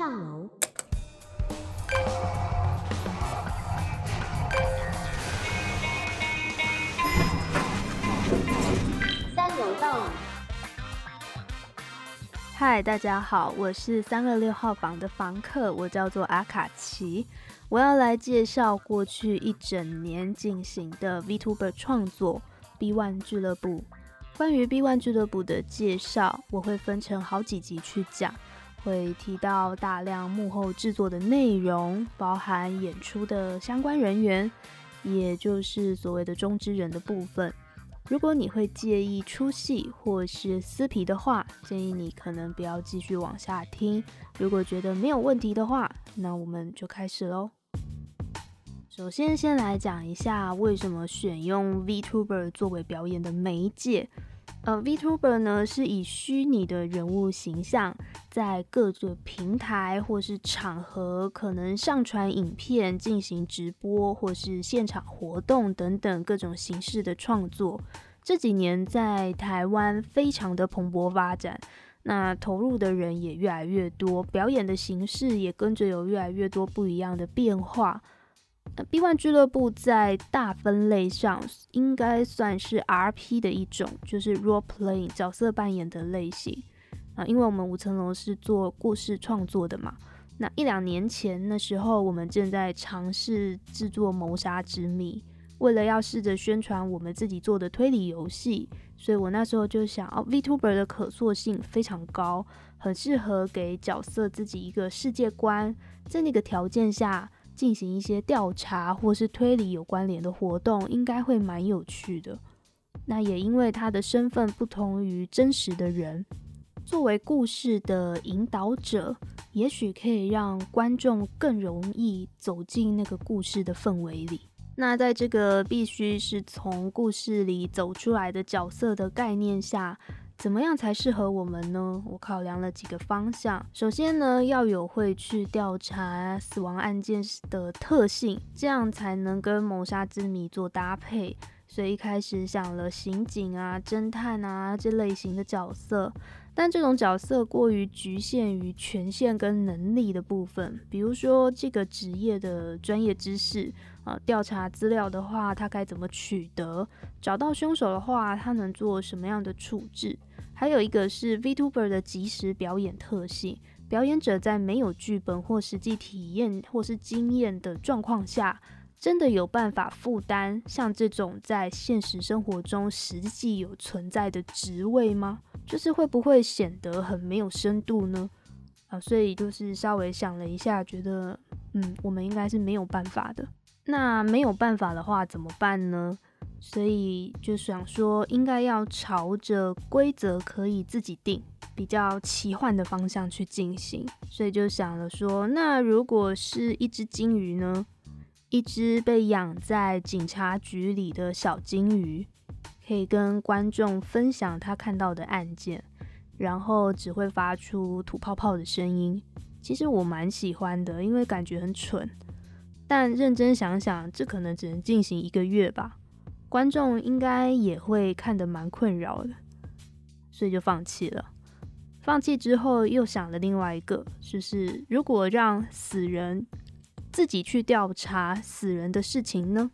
上楼。三楼到。嗨，大家好，我是三二六号房的房客，我叫做阿卡奇。我要来介绍过去一整年进行的 VTuber 创作 B One 俱乐部。关于 B One 俱乐部的介绍，我会分成好几集去讲，会提到大量幕后制作的内容，包含演出的相关人员，也就是所谓的中之人的部分。如果你会介意出戏或是撕皮的话，建议你可能不要继续往下听。如果觉得没有问题的话，那我们就开始喽。首先，先来讲一下为什么选用 VTuber 作为表演的媒介。呃，VTuber 呢是以虚拟的人物形象，在各个平台或是场合可能上传影片进行直播，或是现场活动等等各种形式的创作。这几年在台湾非常的蓬勃发展，那投入的人也越来越多，表演的形式也跟着有越来越多不一样的变化。B One 俱乐部在大分类上应该算是 RP 的一种，就是 Role Playing 角色扮演的类型啊。因为我们五层楼是做故事创作的嘛，那一两年前那时候我们正在尝试制作《谋杀之谜》，为了要试着宣传我们自己做的推理游戏，所以我那时候就想，哦，VTuber 的可塑性非常高，很适合给角色自己一个世界观，在那个条件下。进行一些调查或是推理有关联的活动，应该会蛮有趣的。那也因为他的身份不同于真实的人，作为故事的引导者，也许可以让观众更容易走进那个故事的氛围里。那在这个必须是从故事里走出来的角色的概念下，怎么样才适合我们呢？我考量了几个方向。首先呢，要有会去调查死亡案件的特性，这样才能跟谋杀之谜做搭配。所以一开始想了刑警啊、侦探啊这类型的角色，但这种角色过于局限于权限跟能力的部分，比如说这个职业的专业知识。啊，调查资料的话，他该怎么取得？找到凶手的话，他能做什么样的处置？还有一个是 VTuber 的即时表演特性，表演者在没有剧本或实际体验或是经验的状况下，真的有办法负担像这种在现实生活中实际有存在的职位吗？就是会不会显得很没有深度呢？啊，所以就是稍微想了一下，觉得嗯，我们应该是没有办法的。那没有办法的话怎么办呢？所以就想说，应该要朝着规则可以自己定、比较奇幻的方向去进行。所以就想了说，那如果是一只金鱼呢？一只被养在警察局里的小金鱼，可以跟观众分享他看到的案件，然后只会发出吐泡泡的声音。其实我蛮喜欢的，因为感觉很蠢。但认真想想，这可能只能进行一个月吧，观众应该也会看得蛮困扰的，所以就放弃了。放弃之后，又想了另外一个，就是如果让死人自己去调查死人的事情呢？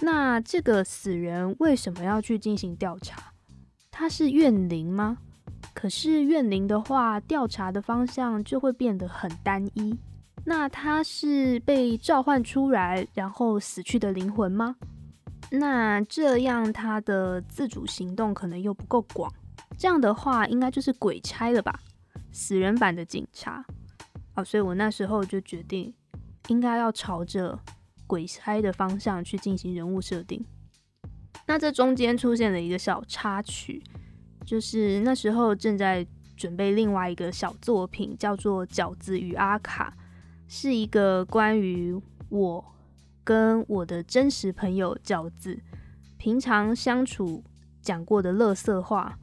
那这个死人为什么要去进行调查？他是怨灵吗？可是怨灵的话，调查的方向就会变得很单一。那他是被召唤出来然后死去的灵魂吗？那这样他的自主行动可能又不够广。这样的话，应该就是鬼差了吧？死人版的警察。所以我那时候就决定，应该要朝着鬼差的方向去进行人物设定。那这中间出现了一个小插曲，就是那时候正在准备另外一个小作品，叫做《饺子与阿卡》。是一个关于我跟我的真实朋友饺子平常相处讲过的乐色话，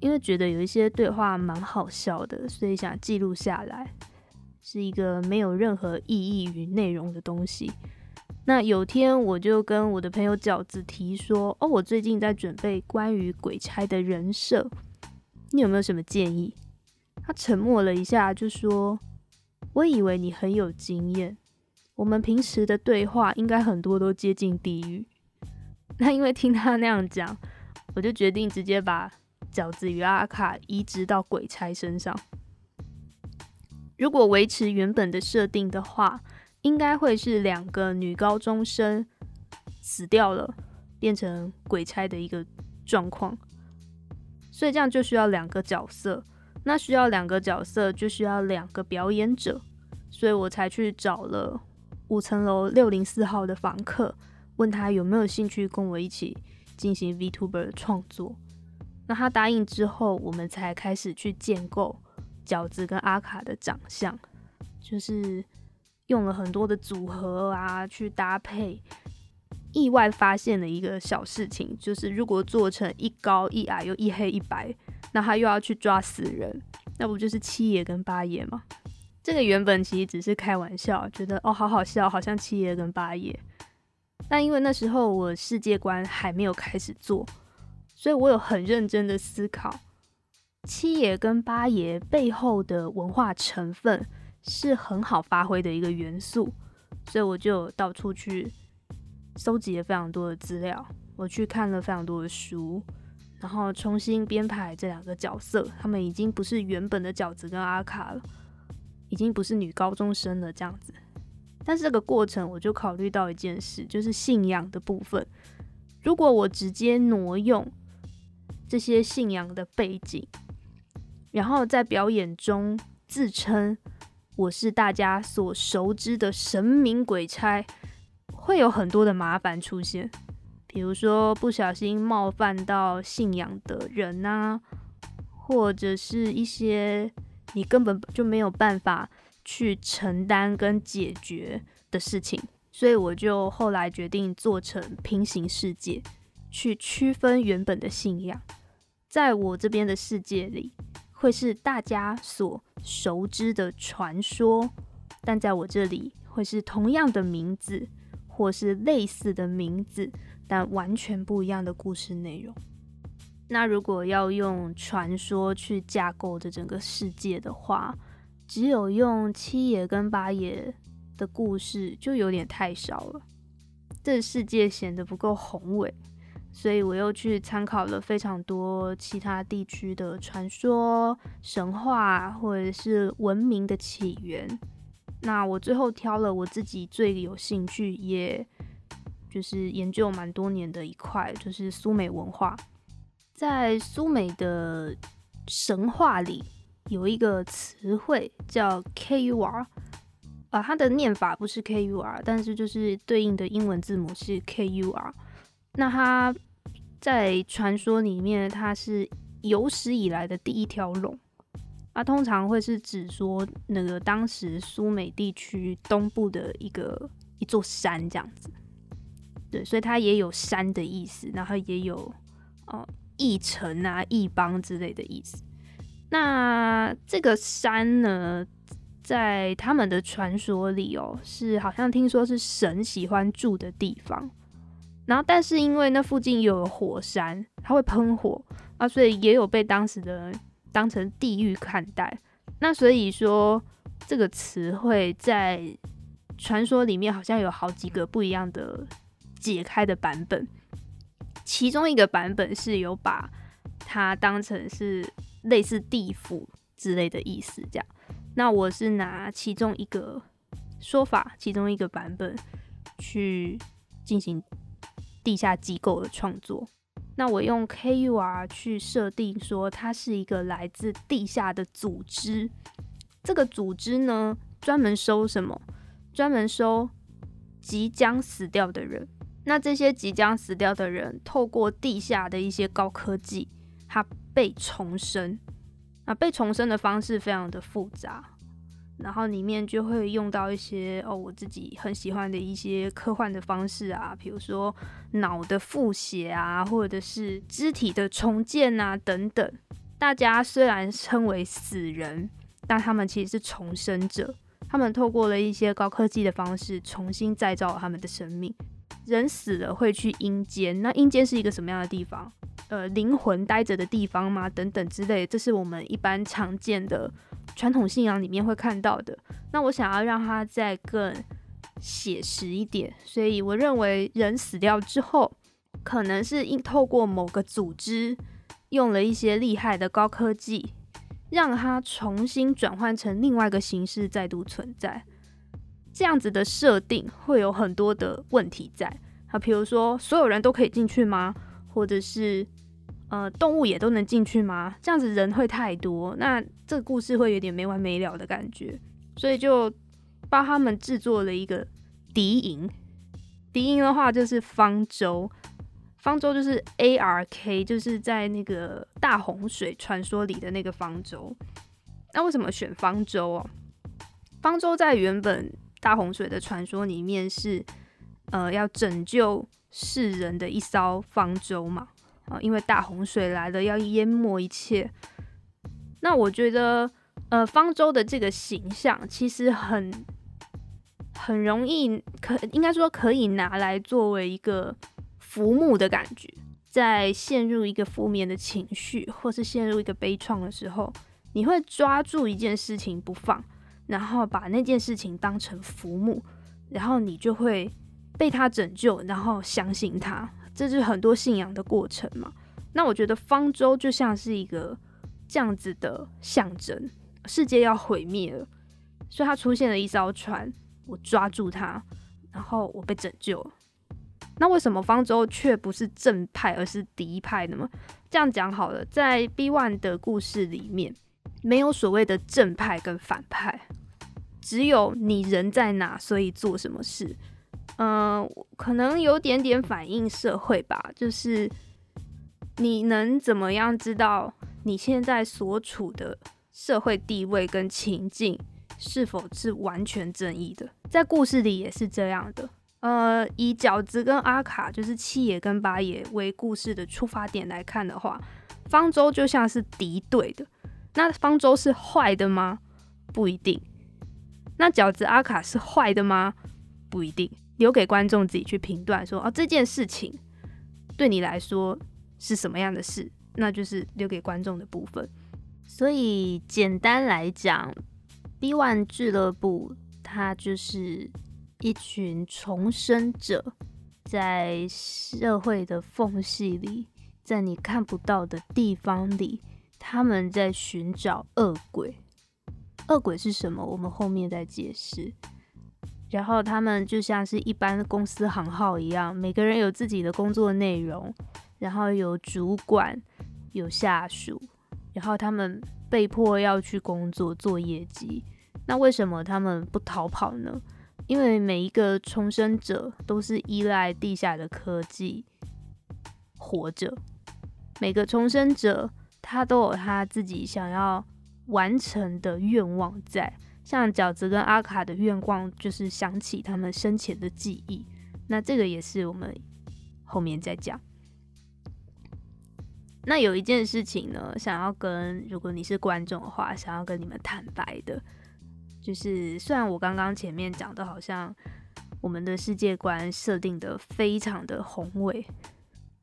因为觉得有一些对话蛮好笑的，所以想记录下来。是一个没有任何意义与内容的东西。那有天我就跟我的朋友饺子提说：“哦，我最近在准备关于鬼差的人设，你有没有什么建议？”他沉默了一下，就说：“我以为你很有经验，我们平时的对话应该很多都接近地狱。”那因为听他那样讲，我就决定直接把饺子与阿卡移植到鬼差身上。如果维持原本的设定的话，应该会是两个女高中生死掉了，变成鬼差的一个状况。所以这样就需要两个角色，那需要两个角色就需要两个表演者，所以我才去找了五层楼六零四号的房客。问他有没有兴趣跟我一起进行 VTuber 的创作，那他答应之后，我们才开始去建构饺子跟阿卡的长相，就是用了很多的组合啊去搭配。意外发现了一个小事情，就是如果做成一高一矮又一黑一白，那他又要去抓死人，那不就是七爷跟八爷吗？这个原本其实只是开玩笑，觉得哦好好笑，好像七爷跟八爷。但因为那时候我世界观还没有开始做，所以我有很认真的思考七爷跟八爷背后的文化成分是很好发挥的一个元素，所以我就到处去搜集了非常多的资料，我去看了非常多的书，然后重新编排这两个角色，他们已经不是原本的饺子跟阿卡了，已经不是女高中生了这样子。但是这个过程，我就考虑到一件事，就是信仰的部分。如果我直接挪用这些信仰的背景，然后在表演中自称我是大家所熟知的神明鬼差，会有很多的麻烦出现。比如说不小心冒犯到信仰的人啊，或者是一些你根本就没有办法。去承担跟解决的事情，所以我就后来决定做成平行世界，去区分原本的信仰。在我这边的世界里，会是大家所熟知的传说，但在我这里会是同样的名字，或是类似的名字，但完全不一样的故事内容。那如果要用传说去架构这整个世界的话，只有用七爷跟八爷的故事就有点太少了，这世界显得不够宏伟，所以我又去参考了非常多其他地区的传说、神话或者是文明的起源。那我最后挑了我自己最有兴趣，也就是研究蛮多年的一块，就是苏美文化。在苏美的神话里。有一个词汇叫 KUR 啊，它的念法不是 KUR，但是就是对应的英文字母是 KUR。那它在传说里面，它是有史以来的第一条龙。啊通常会是指说那个当时苏美地区东部的一个一座山这样子。对，所以它也有山的意思，然后也有哦义城啊、义邦之类的意思。那这个山呢，在他们的传说里哦，是好像听说是神喜欢住的地方。然后，但是因为那附近有火山，它会喷火啊，所以也有被当时的人当成地狱看待。那所以说，这个词汇在传说里面好像有好几个不一样的解开的版本。其中一个版本是有把它当成是。类似地府之类的意思，这样。那我是拿其中一个说法，其中一个版本去进行地下机构的创作。那我用 KUR 去设定说，它是一个来自地下的组织。这个组织呢，专门收什么？专门收即将死掉的人。那这些即将死掉的人，透过地下的一些高科技，它被重生，啊，被重生的方式非常的复杂，然后里面就会用到一些哦，我自己很喜欢的一些科幻的方式啊，比如说脑的复写啊，或者是肢体的重建啊等等。大家虽然称为死人，但他们其实是重生者，他们透过了一些高科技的方式重新再造他们的生命。人死了会去阴间，那阴间是一个什么样的地方？呃，灵魂待着的地方吗？等等之类，这是我们一般常见的传统信仰里面会看到的。那我想要让它再更写实一点，所以我认为人死掉之后，可能是因透过某个组织用了一些厉害的高科技，让它重新转换成另外一个形式再度存在。这样子的设定会有很多的问题在啊，比如说所有人都可以进去吗？或者是呃动物也都能进去吗？这样子人会太多，那这个故事会有点没完没了的感觉，所以就帮他们制作了一个敌营。敌营的话就是方舟，方舟就是 A R K，就是在那个大洪水传说里的那个方舟。那为什么选方舟哦？方舟在原本大洪水的传说里面是，呃，要拯救世人的一艘方舟嘛，啊，因为大洪水来了，要淹没一切。那我觉得，呃，方舟的这个形象其实很很容易，可应该说可以拿来作为一个浮木的感觉，在陷入一个负面的情绪，或是陷入一个悲怆的时候，你会抓住一件事情不放。然后把那件事情当成浮木，然后你就会被他拯救，然后相信他，这是很多信仰的过程嘛。那我觉得方舟就像是一个这样子的象征，世界要毁灭了，所以他出现了一艘船，我抓住它，然后我被拯救。那为什么方舟却不是正派，而是敌派的呢？这样讲好了，在 B One 的故事里面，没有所谓的正派跟反派。只有你人在哪，所以做什么事。嗯、可能有点点反映社会吧，就是你能怎么样知道你现在所处的社会地位跟情境是否是完全正义的？在故事里也是这样的。呃，以饺子跟阿卡，就是七爷跟八爷为故事的出发点来看的话，方舟就像是敌对的。那方舟是坏的吗？不一定。那饺子阿卡是坏的吗？不一定，留给观众自己去评断。说哦，这件事情对你来说是什么样的事，那就是留给观众的部分。所以简单来讲，B1 俱乐部它就是一群重生者，在社会的缝隙里，在你看不到的地方里，他们在寻找恶鬼。恶鬼是什么？我们后面再解释。然后他们就像是一般公司行号一样，每个人有自己的工作内容，然后有主管，有下属，然后他们被迫要去工作做业绩。那为什么他们不逃跑呢？因为每一个重生者都是依赖地下的科技活着，每个重生者他都有他自己想要完成的愿望在，像饺子跟阿卡的愿望就是想起他们生前的记忆，那这个也是我们后面再讲。那有一件事情呢，想要跟如果你是观众的话，想要跟你们坦白的，就是虽然我刚刚前面讲的好像我们的世界观设定的非常的宏伟，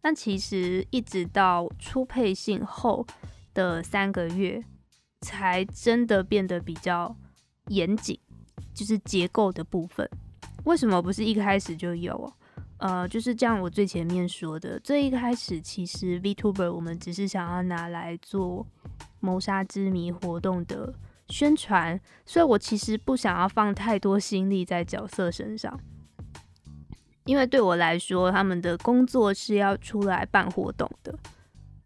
但其实一直到初配信后的三个月。才真的变得比较严谨，就是结构的部分。为什么不是一开始就有？呃，就是这样。我最前面说的，最一开始其实 VTuber 我们只是想要拿来做谋杀之谜活动的宣传，所以我其实不想要放太多心力在角色身上，因为对我来说，他们的工作是要出来办活动的。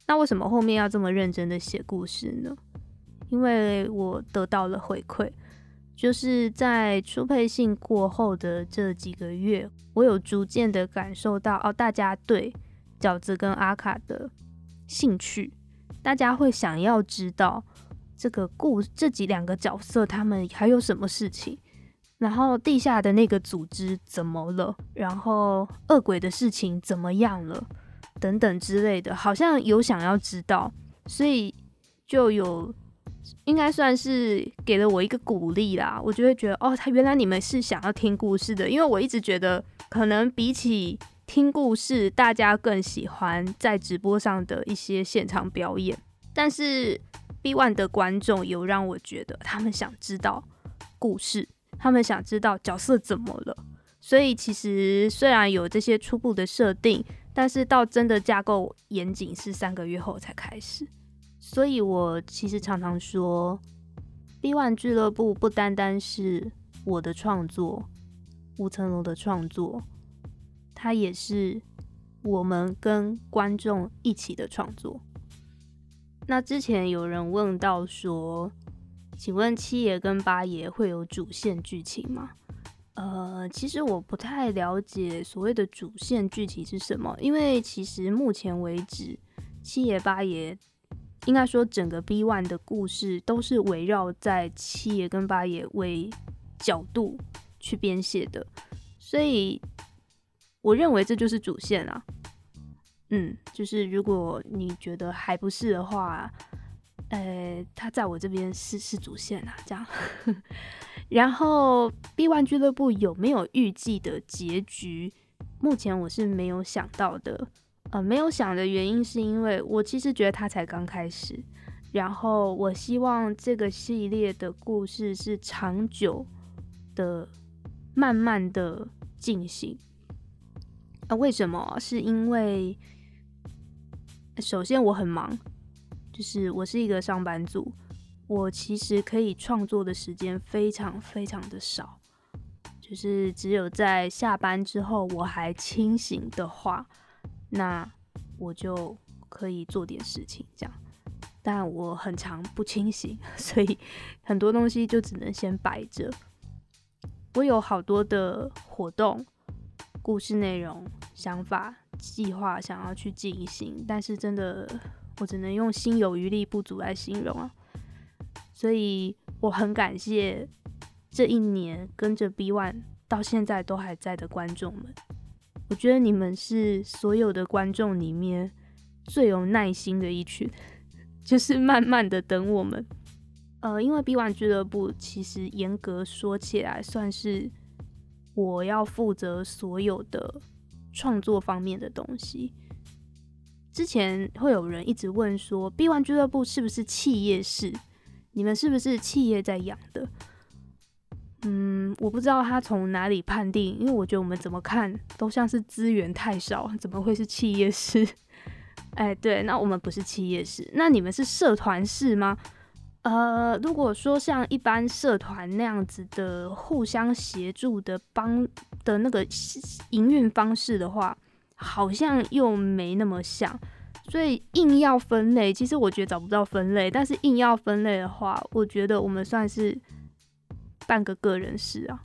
那为什么后面要这么认真的写故事呢？因为我得到了回馈，就是在初配信过后的这几个月，我有逐渐的感受到哦，大家对饺子跟阿卡的兴趣，大家会想要知道这个故这几两个角色他们还有什么事情，然后地下的那个组织怎么了，然后恶鬼的事情怎么样了，等等之类的，好像有想要知道，所以就有。应该算是给了我一个鼓励啦，我就会觉得哦，他原来你们是想要听故事的，因为我一直觉得可能比起听故事，大家更喜欢在直播上的一些现场表演。但是 B One 的观众有让我觉得，他们想知道故事，他们想知道角色怎么了。所以其实虽然有这些初步的设定，但是到真的架构严谨是三个月后才开始。所以我其实常常说，B One 俱乐部不单单是我的创作，五层楼的创作，它也是我们跟观众一起的创作。那之前有人问到说，请问七爷跟八爷会有主线剧情吗？呃，其实我不太了解所谓的主线剧情是什么，因为其实目前为止，七爷八爷应该说整个 B One 的故事都是围绕在七爷跟八爷为角度去编写的，所以我认为这就是主线啊。嗯，就是如果你觉得还不是的话，呃，他在我这边是是主线啊，这样。然后 B One 俱乐部有没有预计的结局？目前我是没有想到的。呃，没有想的原因是因为我其实觉得他才刚开始，然后我希望这个系列的故事是长久的、慢慢的进行。啊、为什么？是因为。首先，我很忙，就是我是一个上班族，我其实可以创作的时间非常非常的少，就是只有在下班之后我还清醒的话，那我就可以做点事情这样。但我很常不清醒，所以很多东西就只能先摆着。我有好多的活动、故事内容、想法。计划想要去进行，但是真的我只能用心有余力不足来形容啊。所以我很感谢这一年跟着 B One 到现在都还在的观众们，我觉得你们是所有的观众里面最有耐心的一群，就是慢慢的等我们。呃，因为 B One 俱乐部其实严格说起来算是我要负责所有的。创作方面的东西，之前会有人一直问说，B One 俱乐部是不是企业式？你们是不是企业在养的？嗯，我不知道他从哪里判定，因为我觉得我们怎么看都像是资源太少，怎么会是企业式？哎，对，那我们不是企业式，那你们是社团式吗？呃，如果说像一般社团那样子的互相协助的帮的那个营运方式的话，好像又没那么像，所以硬要分类，其实我觉得找不到分类。但是硬要分类的话，我觉得我们算是半个个人式啊，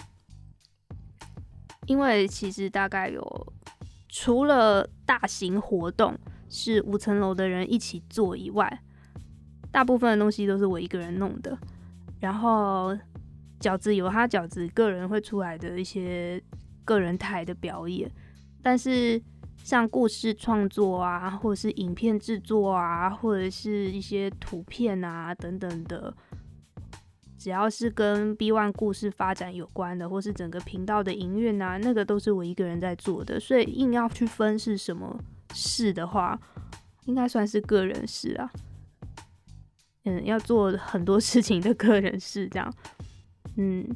因为其实大概有除了大型活动是五层楼的人一起做以外。大部分的东西都是我一个人弄的，然后饺子有他饺子个人会出来的一些个人台的表演，但是像故事创作啊，或者是影片制作啊，或者是一些图片啊等等的，只要是跟 B One 故事发展有关的，或是整个频道的营运啊，那个都是我一个人在做的，所以硬要去分是什么事的话，应该算是个人事啊。嗯，要做很多事情的个人事这样，嗯，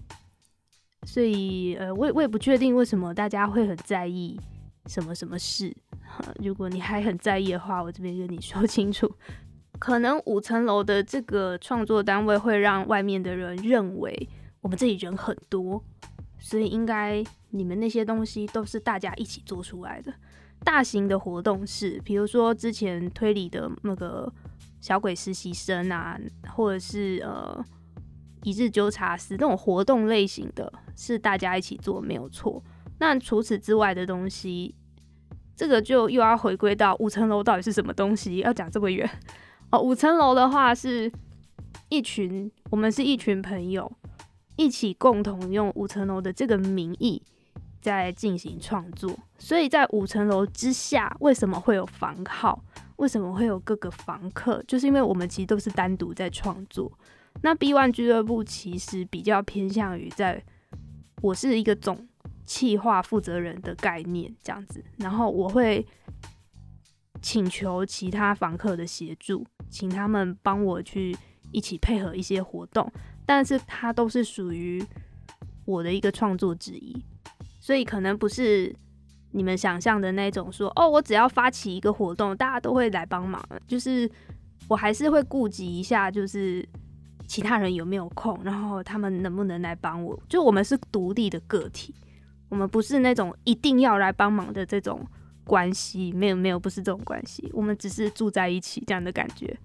所以呃，我也我也不确定为什么大家会很在意什么什么事。如果你还很在意的话，我这边跟你说清楚，可能五层楼的这个创作单位会让外面的人认为我们这里人很多，所以应该你们那些东西都是大家一起做出来的。大型的活动是，比如说之前推理的那个。小鬼实习生啊，或者是呃一日纠察师那种活动类型的，是大家一起做没有错。那除此之外的东西，这个就又要回归到五层楼到底是什么东西？要讲这么远哦。五层楼的话是一群，我们是一群朋友一起共同用五层楼的这个名义在进行创作。所以在五层楼之下，为什么会有房号？为什么会有各个房客？就是因为我们其实都是单独在创作。那 B One 俱乐部其实比较偏向于在，我是一个总企划负责人的概念这样子，然后我会请求其他房客的协助，请他们帮我去一起配合一些活动，但是它都是属于我的一个创作之一，所以可能不是你们想象的那种说哦，我只要发起一个活动，大家都会来帮忙，就是我还是会顾及一下，就是。其他人有没有空？然后他们能不能来帮我？就我们是独立的个体，我们不是那种一定要来帮忙的这种关系。没有，没有，不是这种关系。我们只是住在一起这样的感觉。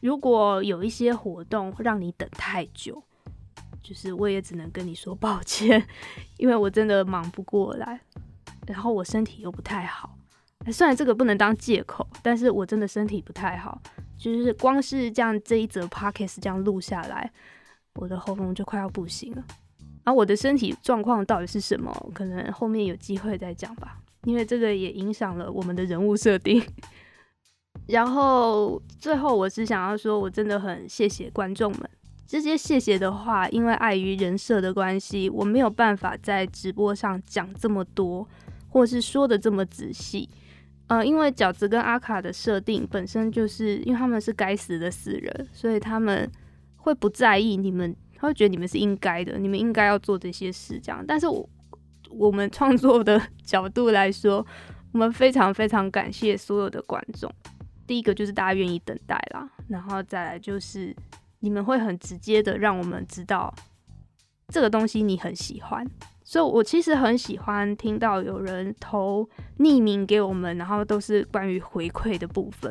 如果有一些活动让你等太久，就是我也只能跟你说抱歉，因为我真的忙不过来，然后我身体又不太好。虽然这个不能当借口，但是我真的身体不太好。就是光是这样这一则 podcast 这样录下来，我的喉咙就快要不行了。而、啊、我的身体状况到底是什么？可能后面有机会再讲吧，因为这个也影响了我们的人物设定。然后最后我是想要说，我真的很谢谢观众们。这些谢谢的话，因为碍于人设的关系，我没有办法在直播上讲这么多，或是说的这么仔细。呃，因为饺子跟阿卡的设定本身就是因为他们是该死的死人，所以他们会不在意你们，他会觉得你们是应该的，你们应该要做这些事这样。但是我我们创作的角度来说，我们非常非常感谢所有的观众。第一个就是大家愿意等待啦，然后再来就是你们会很直接的让我们知道这个东西你很喜欢。所以，我其实很喜欢听到有人投匿名给我们，然后都是关于回馈的部分，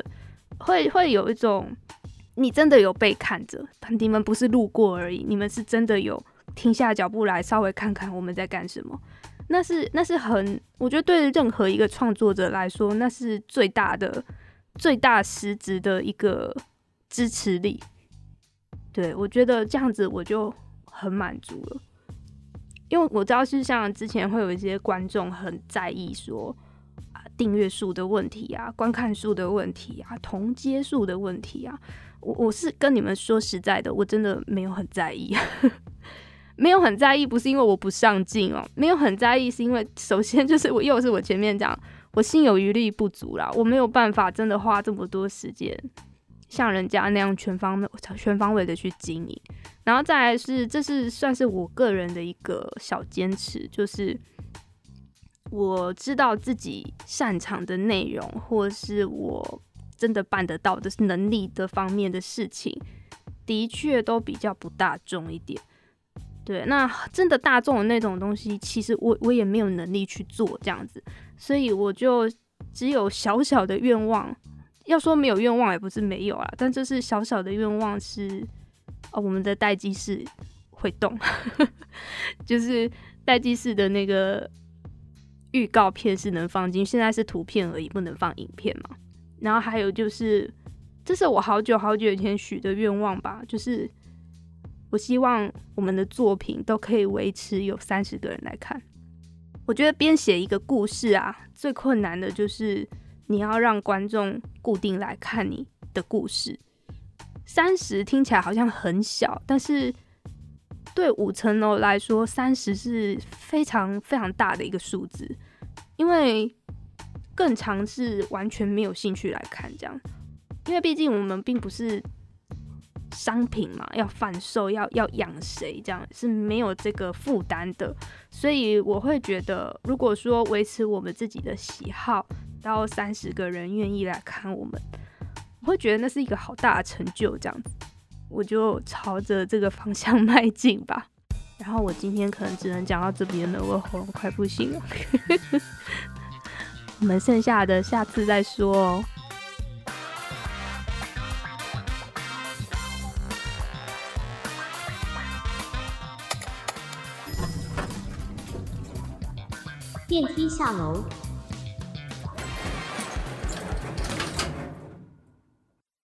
会会有一种你真的有被看着，你们不是路过而已，你们是真的有停下脚步来稍微看看我们在干什么。那是那是很，我觉得对任何一个创作者来说，那是最大的、最大实质的一个支持力。对，我觉得这样子我就很满足了。因为我知道是像之前会有一些观众很在意说啊订阅数的问题啊、观看数的问题啊、同接数的问题啊，我我是跟你们说实在的，我真的没有很在意，没有很在意，不是因为我不上进哦，没有很在意是因为首先就是我 又是我前面讲，我心有余力不足啦，我没有办法真的花这么多时间。像人家那样全方位、全方位的去经营，然后再来是，这是算是我个人的一个小坚持，就是我知道自己擅长的内容，或是我真的办得到的能力的方面的事情，的确都比较不大众一点。对，那真的大众的那种东西，其实我我也没有能力去做这样子，所以我就只有小小的愿望。要说没有愿望也不是没有啊，但这是小小的愿望是哦，我们的待机室会动，就是待机室的那个预告片是能放进，现在是图片而已，不能放影片嘛。然后还有就是，这是我好久好久以前许的愿望吧，就是我希望我们的作品都可以维持有三十个人来看。我觉得编写一个故事啊，最困难的就是。你要让观众固定来看你的故事，三十听起来好像很小，但是对五层楼来说，三十是非常非常大的一个数字，因为更常是完全没有兴趣来看这样，因为毕竟我们并不是商品嘛，要贩售，要要养谁这样是没有这个负担的，所以我会觉得，如果说维持我们自己的喜好。到三十个人愿意来看我们，我会觉得那是一个好大的成就。这样子，我就朝着这个方向迈进吧。然后我今天可能只能讲到这边了，我喉咙快不行了。我们剩下的下次再说哦。电梯下楼。